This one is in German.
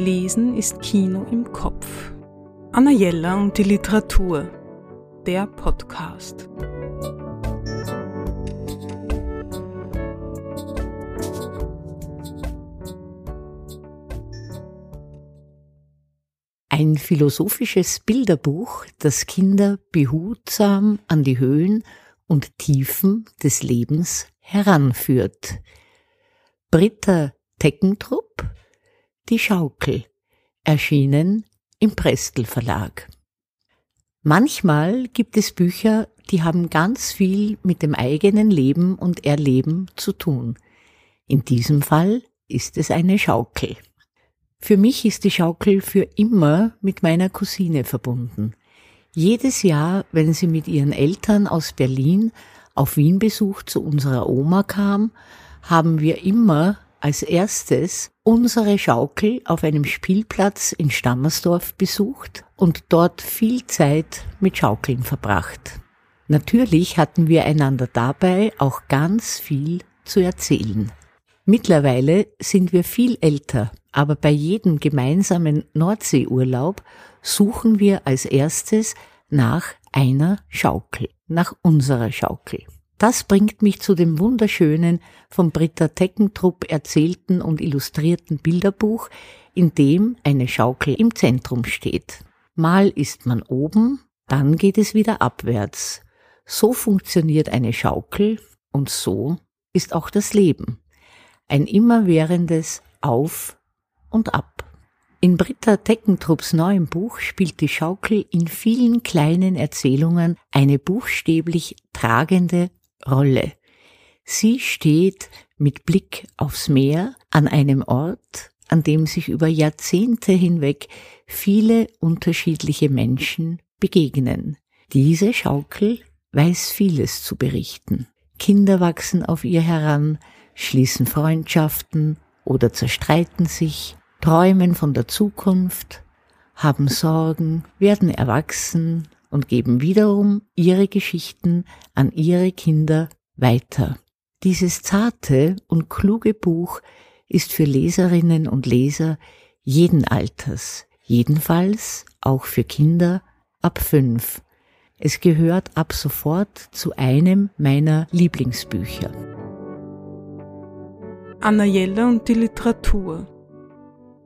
Lesen ist Kino im Kopf. Anna Jella und die Literatur. Der Podcast. Ein philosophisches Bilderbuch, das Kinder behutsam an die Höhen und Tiefen des Lebens heranführt. Britta Teckentrupp Die Schaukel, erschienen im Prestel Verlag. Manchmal gibt es Bücher, die haben ganz viel mit dem eigenen Leben und Erleben zu tun. In diesem Fall ist es eine Schaukel. Für mich ist die Schaukel für immer mit meiner Cousine verbunden. Jedes Jahr, wenn sie mit ihren Eltern aus Berlin auf Wien-Besuch zu unserer Oma kam, haben wir immer als erstes unsere Schaukel auf einem Spielplatz in Stammersdorf besucht und dort viel Zeit mit Schaukeln verbracht. Natürlich hatten wir einander dabei auch ganz viel zu erzählen. Mittlerweile sind wir viel älter, aber bei jedem gemeinsamen Nordseeurlaub suchen wir als erstes nach einer Schaukel, nach unserer Schaukel. Das bringt mich zu dem wunderschönen, von Britta Teckentrupp erzählten und illustrierten Bilderbuch, in dem eine Schaukel im Zentrum steht. Mal ist man oben, dann geht es wieder abwärts. So funktioniert eine Schaukel und so ist auch das Leben. Ein immerwährendes Auf und Ab. In Britta Teckentrupps neuem Buch spielt die Schaukel in vielen kleinen Erzählungen eine buchstäblich tragende Rolle. Sie steht mit Blick aufs Meer an einem Ort, an dem sich über Jahrzehnte hinweg viele unterschiedliche Menschen begegnen. Diese Schaukel weiß vieles zu berichten. Kinder wachsen auf ihr heran, schließen Freundschaften oder zerstreiten sich, träumen von der Zukunft, haben Sorgen, werden erwachsen und geben wiederum ihre Geschichten an ihre Kinder weiter. Dieses zarte und kluge Buch ist für Leserinnen und Leser jeden Alters, jedenfalls auch für Kinder ab fünf. Es gehört ab sofort zu einem meiner Lieblingsbücher. Anna Jelle und die Literatur.